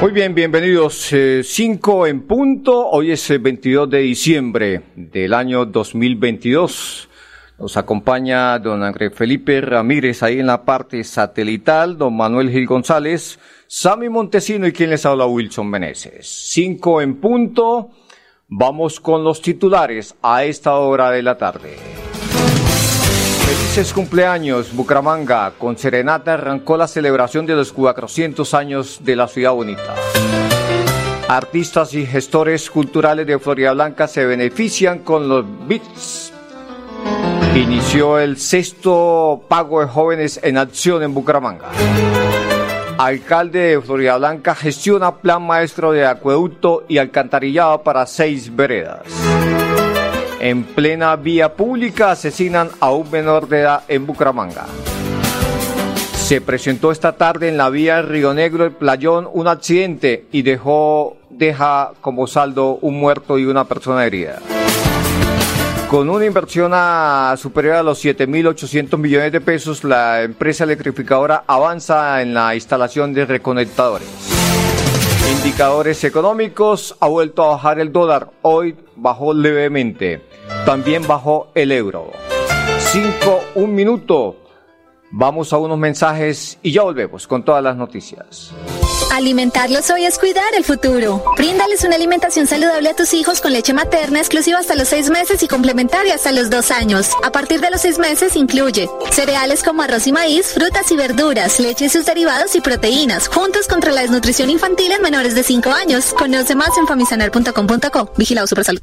Muy bien, bienvenidos. 5 en punto. Hoy es el 22 de diciembre del año 2022. Nos acompaña don André Felipe Ramírez ahí en la parte satelital, don Manuel Gil González, Sammy Montesino y quien les habla Wilson Meneses. 5 en punto. Vamos con los titulares a esta hora de la tarde. Felices cumpleaños, Bucaramanga. Con Serenata arrancó la celebración de los 400 años de la ciudad bonita. Artistas y gestores culturales de Florida Blanca se benefician con los bits. Inició el sexto pago de jóvenes en acción en Bucaramanga. Alcalde de Florida Blanca gestiona plan maestro de acueducto y alcantarillado para seis veredas. En plena vía pública asesinan a un menor de edad en Bucaramanga. Se presentó esta tarde en la vía Río Negro, el Playón, un accidente y dejó, deja como saldo un muerto y una persona herida. Con una inversión superior a los 7.800 millones de pesos, la empresa electrificadora avanza en la instalación de reconectadores. Indicadores económicos, ha vuelto a bajar el dólar, hoy bajó levemente. También bajó el euro. 5, un minuto. Vamos a unos mensajes y ya volvemos con todas las noticias. Alimentarlos hoy es cuidar el futuro. Bríndales una alimentación saludable a tus hijos con leche materna exclusiva hasta los seis meses y complementaria hasta los dos años. A partir de los seis meses incluye cereales como arroz y maíz, frutas y verduras, leche y sus derivados y proteínas, juntos contra la desnutrición infantil en menores de 5 años. Conoce más en famisanar.com.co. Vigilado Supersalud.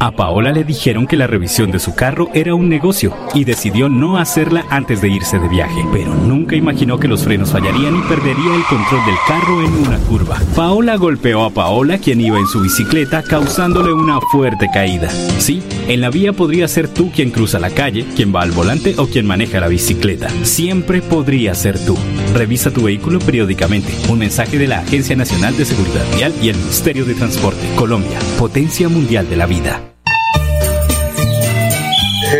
A Paola le dijeron que la revisión de su carro era un negocio y decidió no hacerla antes de irse de viaje, pero nunca imaginó que los frenos fallarían y perdería el control del carro en una curva. Paola golpeó a Paola quien iba en su bicicleta causándole una fuerte caída. Sí, en la vía podría ser tú quien cruza la calle, quien va al volante o quien maneja la bicicleta. Siempre podría ser tú. Revisa tu vehículo periódicamente. Un mensaje de la Agencia Nacional de Seguridad Vial y el Ministerio de Transporte. Colombia, potencia mundial de la vida.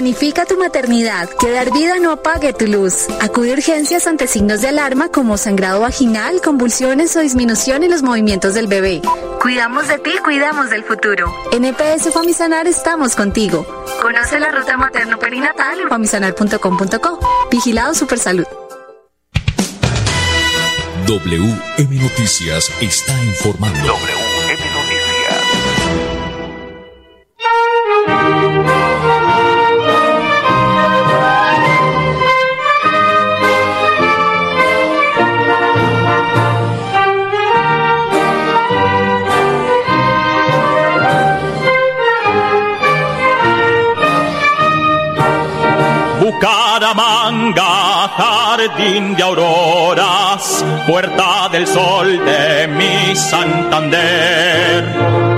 Planifica tu maternidad, que dar vida no apague tu luz. Acude a urgencias ante signos de alarma como sangrado vaginal, convulsiones o disminución en los movimientos del bebé. Cuidamos de ti, cuidamos del futuro. En EPS Famisanar estamos contigo. Conoce la ruta materno-perinatal en famisanar.com.co. Vigilado Supersalud. WM Noticias está informando. WM jardín de auroras, puerta del sol de mi Santander.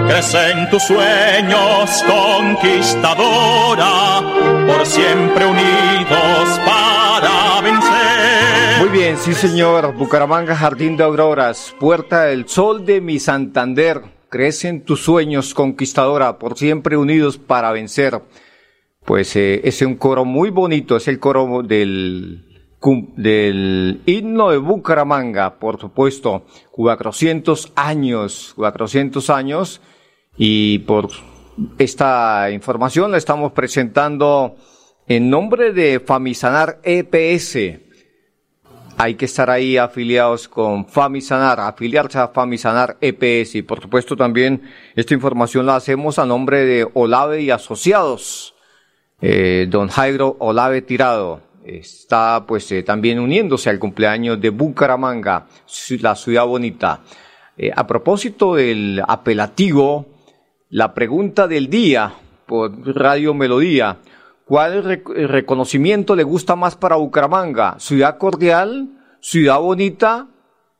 Crecen tus sueños, conquistadora, por siempre unidos para vencer. Muy bien, sí señor. Bucaramanga, Jardín de Auroras, Puerta del Sol de mi Santander. crecen tus sueños, conquistadora, por siempre unidos para vencer. Pues eh, es un coro muy bonito, es el coro del, del himno de Bucaramanga, por supuesto, 400 años, 400 años, y por esta información la estamos presentando en nombre de Famisanar EPS. Hay que estar ahí afiliados con Famisanar, afiliarse a Famisanar EPS. Y por supuesto también esta información la hacemos a nombre de Olave y Asociados. Eh, don Jairo Olave Tirado está pues eh, también uniéndose al cumpleaños de Bucaramanga, la ciudad bonita. Eh, a propósito del apelativo, la pregunta del día por Radio Melodía. ¿Cuál rec- reconocimiento le gusta más para Bucaramanga? ¿Ciudad cordial? ¿Ciudad bonita?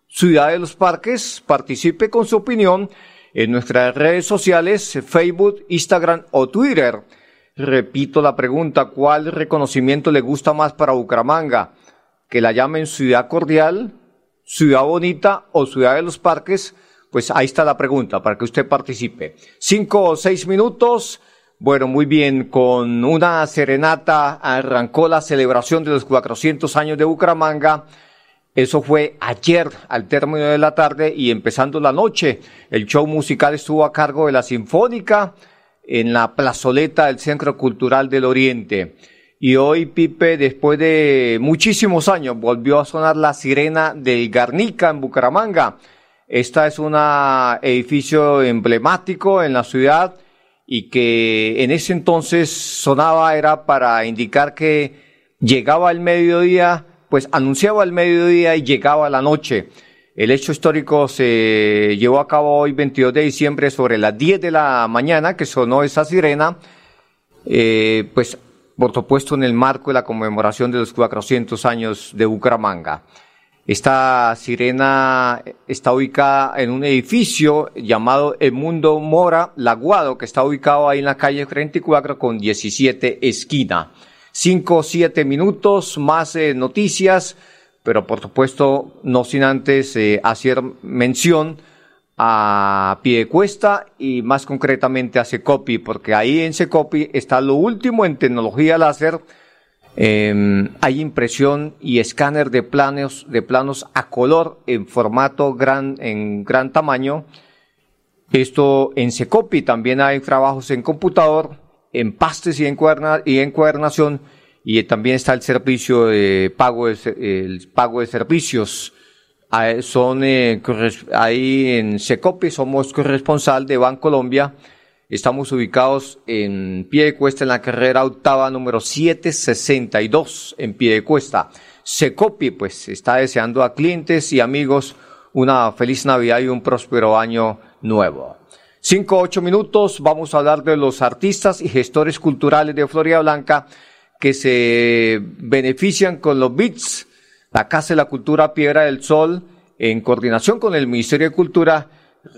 ¿Ciudad de los parques? Participe con su opinión en nuestras redes sociales, Facebook, Instagram o Twitter. Repito la pregunta, ¿cuál reconocimiento le gusta más para Bucaramanga? ¿Que la llamen ciudad cordial, ciudad bonita o ciudad de los parques? Pues ahí está la pregunta para que usted participe. Cinco o seis minutos. Bueno, muy bien, con una serenata arrancó la celebración de los 400 años de Bucaramanga. Eso fue ayer al término de la tarde y empezando la noche. El show musical estuvo a cargo de la Sinfónica en la plazoleta del Centro Cultural del Oriente. Y hoy, Pipe, después de muchísimos años, volvió a sonar la sirena del Garnica en Bucaramanga. Esta es un edificio emblemático en la ciudad y que en ese entonces sonaba era para indicar que llegaba el mediodía, pues anunciaba el mediodía y llegaba la noche. El hecho histórico se llevó a cabo hoy 22 de diciembre sobre las 10 de la mañana que sonó esa sirena, eh, pues por supuesto en el marco de la conmemoración de los 400 años de Bucaramanga. Esta sirena está ubicada en un edificio llamado El Mundo Mora Laguado, que está ubicado ahí en la calle 34 con 17 esquina. Cinco o siete minutos, más eh, noticias, pero por supuesto no sin antes eh, hacer mención a Piedecuesta y más concretamente a Secopi, porque ahí en Secopi está lo último en tecnología láser, eh, hay impresión y escáner de planos, de planos a color en formato gran, en gran tamaño. Esto en Secopi también hay trabajos en computador, en pastes y, encuaderna, y encuadernación, y también está el servicio de pago de, pago de servicios. Ah, Son, eh, ahí en Secopi somos corresponsal de Bancolombia. Estamos ubicados en pie de cuesta en la carrera octava número 762 en pie de cuesta. Secopi pues está deseando a clientes y amigos una feliz Navidad y un próspero año nuevo. Cinco, ocho minutos, vamos a hablar de los artistas y gestores culturales de Florida Blanca que se benefician con los BITS, la Casa de la Cultura Piedra del Sol, en coordinación con el Ministerio de Cultura,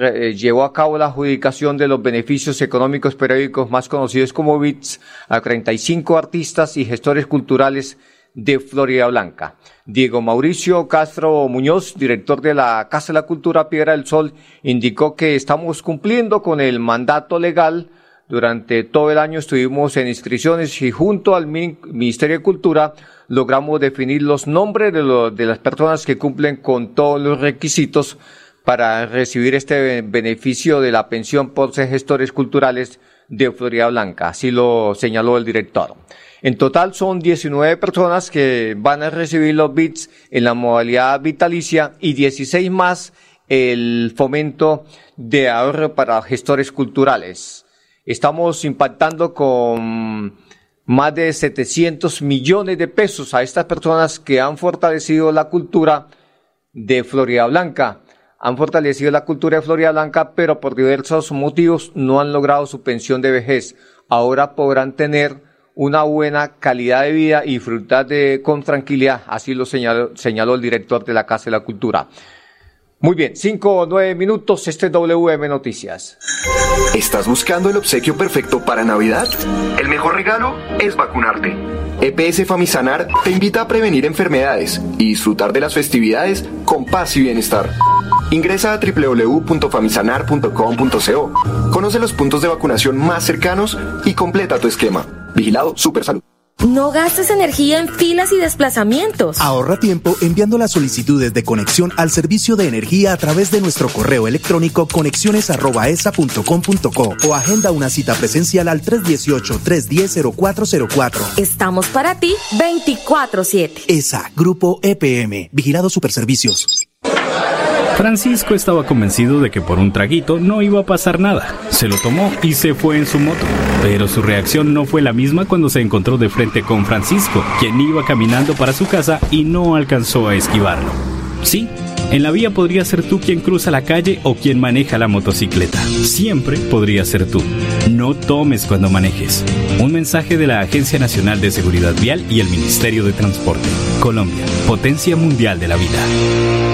eh, llevó a cabo la adjudicación de los beneficios económicos periódicos más conocidos como BITS a 35 artistas y gestores culturales de Florida Blanca. Diego Mauricio Castro Muñoz, director de la Casa de la Cultura Piedra del Sol, indicó que estamos cumpliendo con el mandato legal. Durante todo el año estuvimos en inscripciones y junto al Min- Ministerio de Cultura logramos definir los nombres de, las personas que cumplen con todos los requisitos para recibir este be- beneficio de la pensión por ser gestores culturales de Florida Blanca. Así lo señaló el director. En total son 19 personas que van a recibir los bits en la modalidad vitalicia y 16 más el fomento de ahorro para gestores culturales. Estamos impactando con más de 700 millones de pesos a estas personas que han fortalecido la cultura de Florida Blanca. Han fortalecido la cultura de Florida Blanca, pero por diversos motivos no han logrado su pensión de vejez. Ahora podrán tener una buena calidad de vida y disfrutar de, con tranquilidad. Así lo señaló, señaló el director de la Casa de la Cultura. Muy bien, cinco o nueve minutos, este es WM Noticias. ¿Estás buscando el obsequio perfecto para Navidad? El mejor regalo es vacunarte. EPS Famisanar te invita a prevenir enfermedades y disfrutar de las festividades con paz y bienestar. Ingresa a www.famisanar.com.co. Conoce los puntos de vacunación más cercanos y completa tu esquema. Vigilado Supersalud. No gastes energía en filas y desplazamientos. Ahorra tiempo enviando las solicitudes de conexión al servicio de energía a través de nuestro correo electrónico conexiones@esa.com.co o agenda una cita presencial al 318-310-0404. Estamos para ti 24/7. ESA, Grupo EPM, Vigilado Superservicios. Francisco estaba convencido de que por un traguito no iba a pasar nada. Se lo tomó y se fue en su moto. Pero su reacción no fue la misma cuando se encontró de frente con Francisco, quien iba caminando para su casa y no alcanzó a esquivarlo. Sí, en la vía podría ser tú quien cruza la calle o quien maneja la motocicleta. Siempre podría ser tú. No tomes cuando manejes. Un mensaje de la Agencia Nacional de Seguridad Vial y el Ministerio de Transporte. Colombia, potencia mundial de la vida.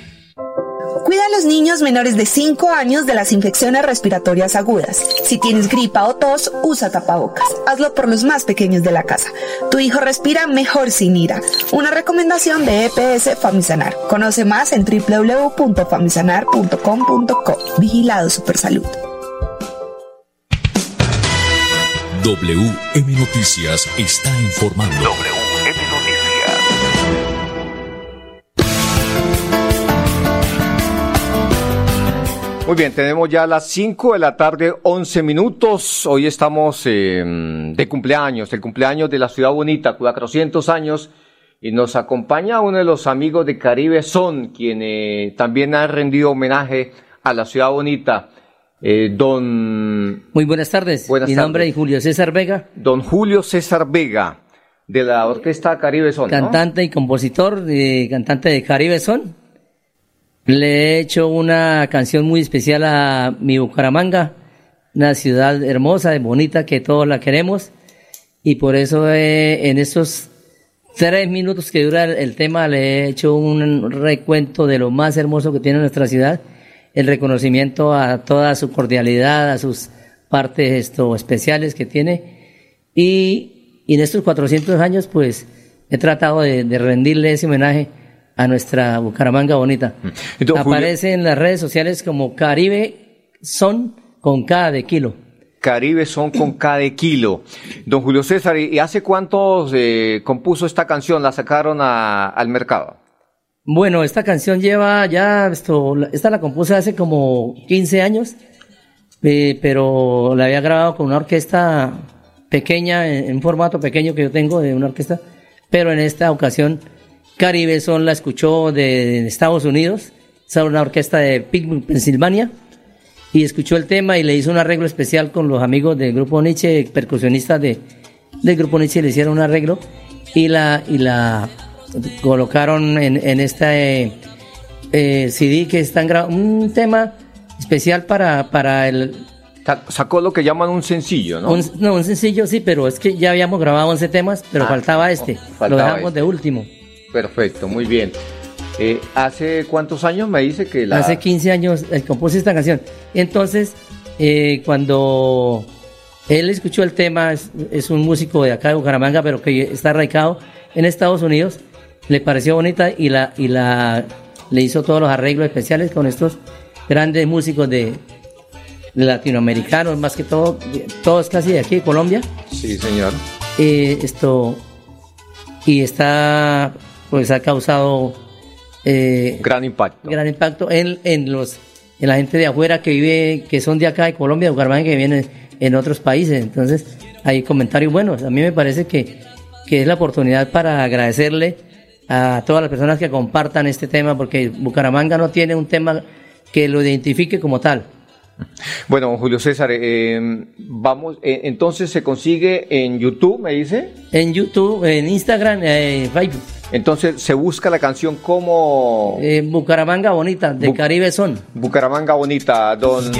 Cuida a los niños menores de 5 años de las infecciones respiratorias agudas. Si tienes gripa o tos, usa tapabocas. Hazlo por los más pequeños de la casa. Tu hijo respira mejor sin ira. Una recomendación de EPS Famisanar. Conoce más en www.famisanar.com.co. Vigilado Supersalud. WM Noticias está informando. Muy bien, tenemos ya las 5 de la tarde, 11 minutos. Hoy estamos eh, de cumpleaños, el cumpleaños de la ciudad bonita, 400 años. Y nos acompaña uno de los amigos de Caribe Son, quien eh, también ha rendido homenaje a la ciudad bonita. Eh, don. Muy buenas tardes. Buenas Mi nombre es Julio César Vega. Don Julio César Vega, de la orquesta Caribe Son. ¿no? Cantante y compositor, eh, cantante de Caribe Son. Le he hecho una canción muy especial a mi Bucaramanga, una ciudad hermosa bonita que todos la queremos. Y por eso eh, en estos tres minutos que dura el, tema le he hecho un recuento de lo más hermoso que tiene nuestra ciudad, el reconocimiento a toda su cordialidad, a sus partes esto, especiales que tiene. Y, en estos 400 años pues he tratado de rendirle ese homenaje a nuestra Bucaramanga bonita. Entonces, Julio- Aparece en las redes sociales como Caribe Son con K de kilo. Caribe Son con K de kilo. Don Julio César, ¿y hace cuántos eh, compuso esta canción? ¿La sacaron a- al mercado? Bueno, esta canción lleva ya, esto, esta la compuse hace como 15 años, eh, pero la había grabado con una orquesta pequeña, en, en formato pequeño que yo tengo de una orquesta, pero en esta ocasión Caribe Son la escuchó de, Estados Unidos, es una orquesta de Pittsburgh, Pensilvania, y escuchó el tema y le hizo un arreglo especial con los amigos del grupo Nietzsche, percusionistas de, del grupo Nietzsche, le hicieron un arreglo y la, y la colocaron en, en este eh, CD que están grabando, un tema especial para, para el... Sacó lo que llaman un sencillo, ¿no? Un, no, un sencillo sí, pero es que ya habíamos grabado 11 temas, pero Ah, faltaba este, faltaba lo dejamos este. de último. Perfecto, muy bien. Eh, ¿Hace cuántos años me dice que la... Hace 15 años eh, compuse esta canción. Entonces, eh, cuando él escuchó el tema, es, es un músico de acá de Bucaramanga, pero que está radicado en Estados Unidos, le pareció bonita y la y la le hizo todos los arreglos especiales con estos grandes músicos de, de latinoamericanos, más que todo, todos casi de aquí de Colombia. Sí, señor. Eh, esto y está pues ha causado eh, gran impacto. gran impacto en, en los en la gente de afuera que vive que son de acá de Colombia de Bucaramanga que vienen en otros países. Entonces hay comentarios buenos. A mí me parece que, que es la oportunidad para agradecerle a todas las personas que compartan este tema porque Bucaramanga no tiene un tema que lo identifique como tal. Bueno, Julio César, eh, vamos, eh, entonces se consigue en YouTube, me dice. en YouTube en Instagram en Facebook Entonces se busca la canción como Eh, Bucaramanga Bonita, de Bu- Caribe Son. Bucaramanga Bonita, don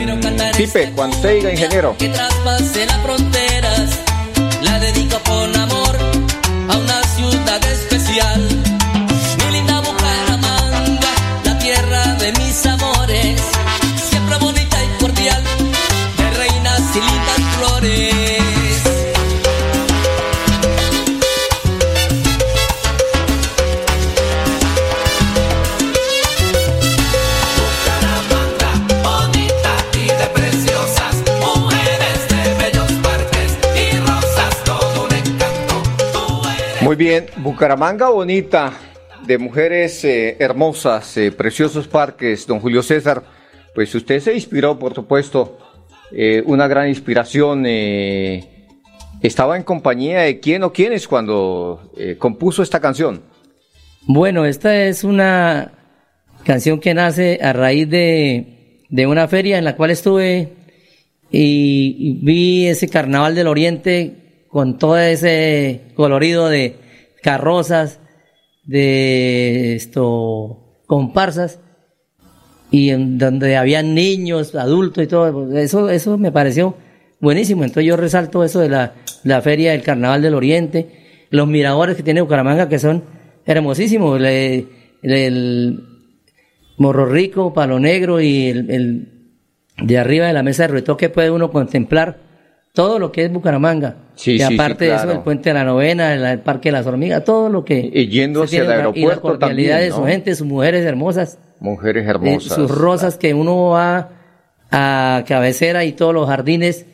Pipe, cuando usted diga ingeniero. que traspase las fronteras. La dedico con amor a una ciudad especial. Bien, Bucaramanga Bonita, de mujeres eh, hermosas, eh, preciosos parques, don Julio César. Pues usted se inspiró, por supuesto, eh, una gran inspiración. ¿Estaba en compañía de quién o quiénes cuando compuso esta canción? Bueno, esta es una canción que nace a raíz de, de una feria en la cual estuve y, y vi ese carnaval del oriente con todo ese colorido de carrozas, de esto, comparsas y en donde habían niños, adultos y todo, eso, eso me pareció buenísimo. Entonces yo resalto eso de la, la feria del Carnaval del Oriente, los miradores que tiene Bucaramanga que son hermosísimos, el Morro Rico, Palo Negro y el, el de arriba de la mesa de retoque puede uno contemplar todo lo que es Bucaramanga. Sí, y sí, sí, aparte de eso, el puente de la novena, el, el parque de las hormigas, todo lo que... Y yendo hacia el tiene, y la aeropuerto cordialidad también, de su gente, sus mujeres hermosas. Mujeres Eh, hermosas. sus rosas que uno va a cabecera y todos los jardines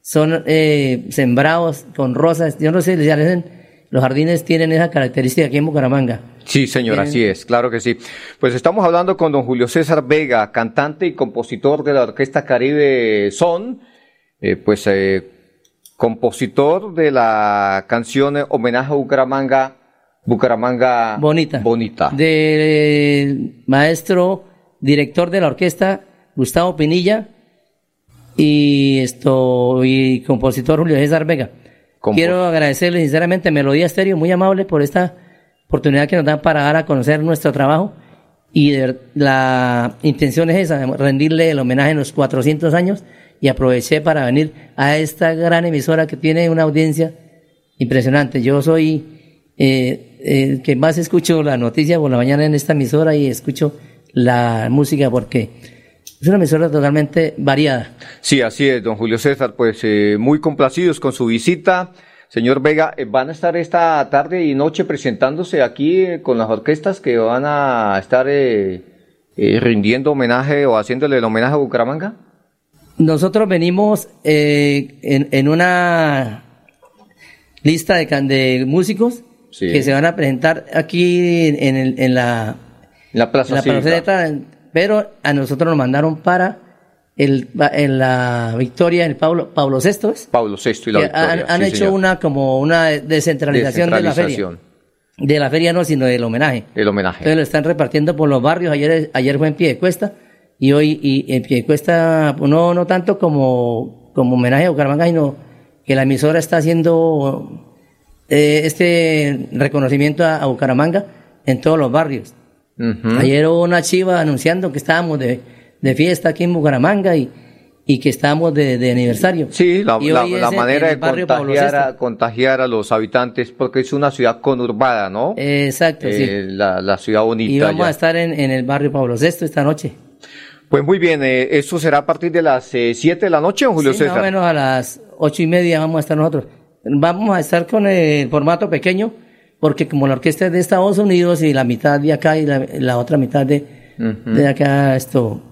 son eh, sembrados con rosas. Yo no sé, ya dicen, los jardines tienen esa característica aquí en Bucaramanga. Sí, señor, Tienen- así es, claro que sí. Pues estamos hablando con don Julio César Vega, cantante y compositor de la Orquesta Caribe Son, eh, pues eh, compositor de la canción eh, Homenaje a Bucaramanga, Bucaramanga Bonita. Bonita. Del maestro director de la orquesta, Gustavo Pinilla, y esto y compositor Julio César Vega. Quiero agradecerle sinceramente a Melodía Estéreo, muy amable por esta oportunidad que nos dan para dar a conocer nuestro trabajo. Y de la intención es esa, rendirle el homenaje en los 400 años y aproveché para venir a esta gran emisora que tiene una audiencia impresionante. Yo soy eh, el que más escucho la noticia por la mañana en esta emisora y escucho la música porque es una emisora totalmente variada. Sí, así es, don Julio César, pues eh, muy complacidos con su visita. Señor Vega, eh, van a estar esta tarde y noche presentándose aquí eh, con las orquestas que van a estar eh, rindiendo homenaje o haciéndole el homenaje a Bucaramanga. Nosotros venimos eh, en, en una lista de, de músicos Sí. que se van a presentar aquí en, el- en la, La Plaza en la plazoleta, pero a nosotros nos mandaron para el, en la victoria en Pablo, Pablo VI. ¿es? Pablo VI y la Victoria. han, han sí, hecho señor. una como una descentralización, de la feria. Descentralización, De la feria no, sino del homenaje. El homenaje. Entonces lo están repartiendo por los barrios. Ayer, ayer fue en Piedecuesta y hoy y pues, no, no tanto como, como homenaje a Bucaramanga, sino que la emisora está haciendo eh, este reconocimiento a, a Bucaramanga en todos los barrios. Ayer hubo una chiva anunciando que estábamos de, de fiesta aquí en Bucaramanga y, y que estábamos de, de aniversario. Sí, la, la- manera de contagiar a, contagiar a los habitantes, porque es una ciudad conurbada, ¿no? Exacto, sí. Eh, la, la ciudad bonita. Y vamos ya. a estar en, en el barrio Pablo VI esta noche. Pues muy bien, eh, esto será a partir de las 7 de la noche, don Julio Sí, César. Más o menos a las ocho y media vamos a estar nosotros. Vamos a estar con el formato pequeño, porque como la orquesta es de Estados Unidos y la mitad de acá y la, la otra mitad de, de acá, esto,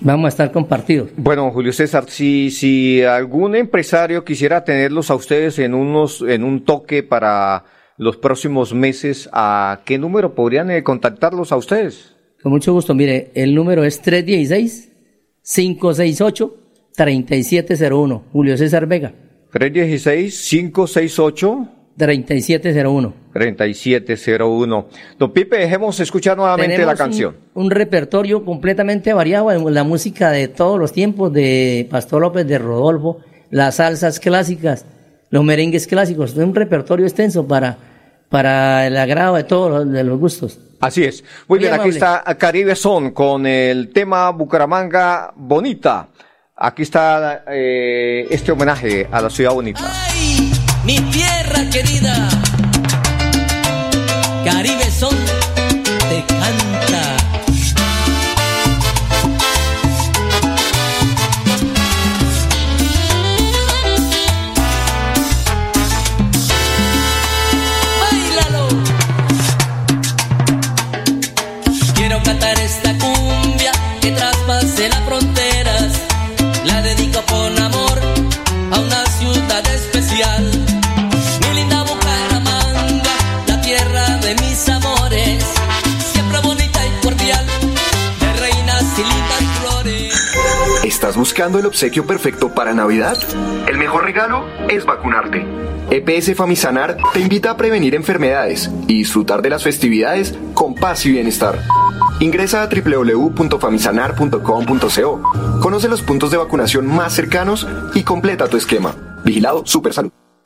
vamos a estar compartidos. Bueno, Julio César, si, si algún empresario quisiera tenerlos a ustedes en unos, en un toque para los próximos meses, ¿a qué número podrían eh, contactarlos a ustedes? Con mucho gusto. Mire, el número es 316-568-3701. Julio César Vega. 316-568. 3701. 3701. Don Pipe, dejemos escuchar nuevamente Tenemos la un- canción. Un, repertorio completamente variado en la música de todos los tiempos, de Pastor López, de Rodolfo, las salsas clásicas, los merengues clásicos. Es un repertorio extenso para para el agrado de todos los, de los gustos. Así es. Muy, Muy bien, aquí está Caribe Son con el tema Bucaramanga Bonita. Aquí está eh, este homenaje a la ciudad bonita. mi tierra querida. Caribe son buscando el obsequio perfecto para Navidad? El mejor regalo es vacunarte. EPS Famisanar te invita a prevenir enfermedades y disfrutar de las festividades con paz y bienestar. Ingresa a www.famisanar.com.co. Conoce los puntos de vacunación más cercanos y completa tu esquema. Vigilado Supersalud.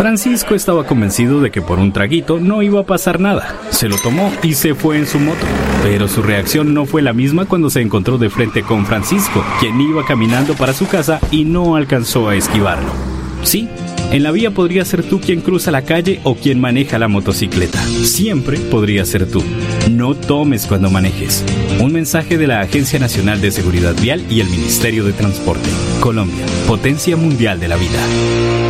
Francisco estaba convencido de que por un traguito no iba a pasar nada. Se lo tomó y se fue en su moto. Pero su reacción no fue la misma cuando se encontró de frente con Francisco, quien iba caminando para su casa y no alcanzó a esquivarlo. Sí, en la vía podría ser tú quien cruza la calle o quien maneja la motocicleta. Siempre podría ser tú. No tomes cuando manejes. Un mensaje de la Agencia Nacional de Seguridad Vial y el Ministerio de Transporte. Colombia, potencia mundial de la vida.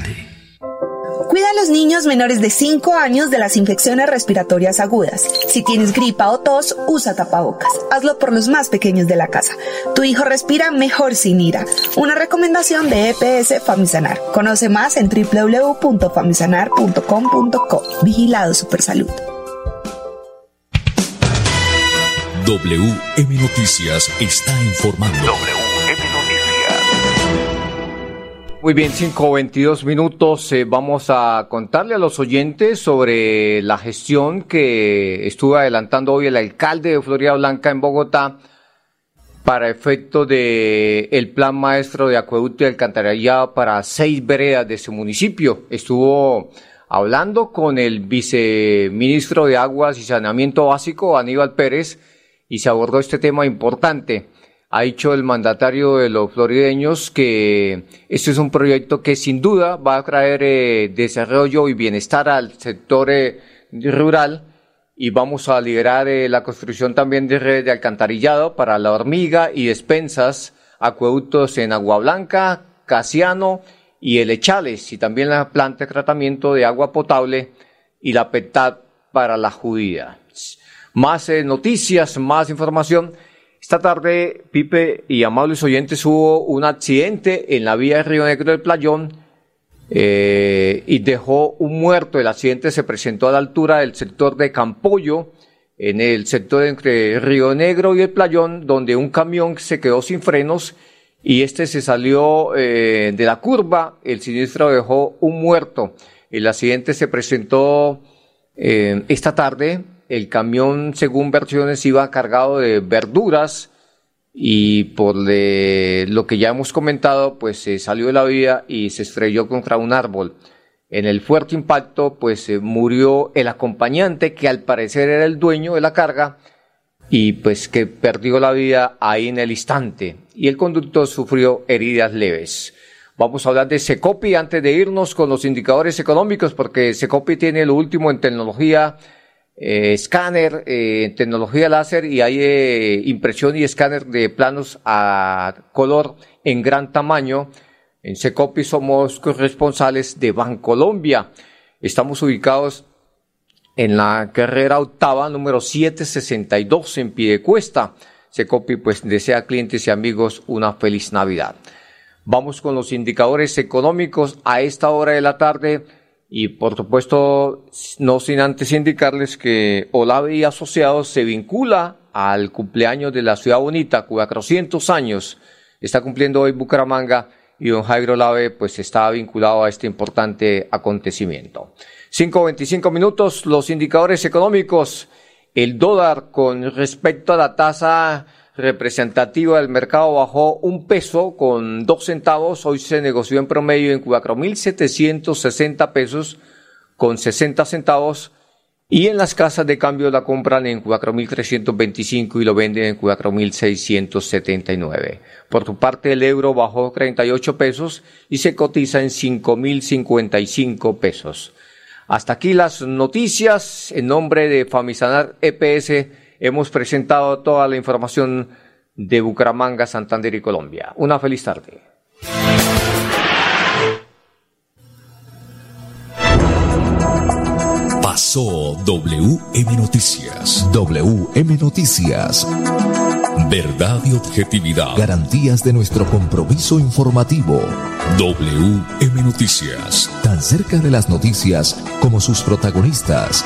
Cuida a los niños menores de 5 años de las infecciones respiratorias agudas. Si tienes gripa o tos, usa tapabocas. Hazlo por los más pequeños de la casa. Tu hijo respira mejor sin ira. Una recomendación de EPS Famisanar. Conoce más en www.famisanar.com.co. Vigilado Supersalud. WM Noticias está informando. Muy bien, 5.22 minutos. eh, vamos a contarle a los oyentes sobre la gestión que estuvo adelantando hoy el alcalde de Florida Blanca en Bogotá para efecto de el plan maestro de acueducto y alcantarillado para seis veredas de su municipio. Estuvo hablando con el viceministro de Aguas y Saneamiento Básico, Aníbal Pérez, y se abordó este tema importante. Ha dicho el mandatario de los florideños que este es un proyecto que sin duda va a traer eh, desarrollo y bienestar al sector eh, rural y vamos a liderar eh, la construcción también de redes de alcantarillado para la hormiga y despensas, acueductos en Agua Blanca, Casiano y el Echales y también la planta de tratamiento de agua potable y la PETAD para la judía. Más noticias, más información. Esta tarde, Pipe y amables oyentes, hubo un accidente en la vía de Río Negro del Playón eh, y dejó un muerto. El accidente se presentó a la altura del sector de Campollo, en el sector entre Río Negro y el Playón, donde un camión se quedó sin frenos y este se salió eh, de la curva. El siniestro dejó un muerto. El accidente se presentó eh, esta tarde. El camión, según versiones, iba cargado de verduras y por lo que ya hemos comentado, pues se salió de la vía y se estrelló contra un árbol. En el fuerte impacto, pues eh, murió el acompañante, que al parecer era el dueño de la carga, y pues que perdió la vida ahí en el instante. Y el conductor sufrió heridas leves. Vamos a hablar de Secopi antes de irnos con los indicadores económicos, porque Secopi tiene lo último en tecnología escáner, eh, tecnología láser y hay eh, impresión y escáner de planos a color en gran tamaño. En Secopi somos corresponsales de Bancolombia. Estamos ubicados en la carrera octava, número 762 en Piedecuesta. Secopi pues desea clientes y amigos una feliz Navidad. Vamos con los indicadores económicos a esta hora de la tarde y por supuesto no sin antes indicarles que Olave y Asociados se vincula al cumpleaños de la ciudad bonita, 400 años. Está cumpliendo hoy Bucaramanga y don Jairo Olave pues está vinculado a este importante acontecimiento. 5.25 minutos, los indicadores económicos. El dólar con respecto a la tasa representativa del mercado bajó un peso con dos centavos. Hoy se negoció en promedio en 4.760 pesos con 60 centavos. Y en las casas de cambio la compran en 4.325 y lo venden en 4.679. Por su parte el euro bajó 38 pesos y se cotiza en 5.055 pesos. Hasta aquí las noticias. En nombre de Famisanar EPS hemos presentado toda la información de Bucaramanga, Santander y Colombia. Una feliz tarde. Pasó WM Noticias. WM Noticias. Verdad y objetividad. Garantías de nuestro compromiso informativo. WM Noticias. Tan cerca de las noticias como sus protagonistas.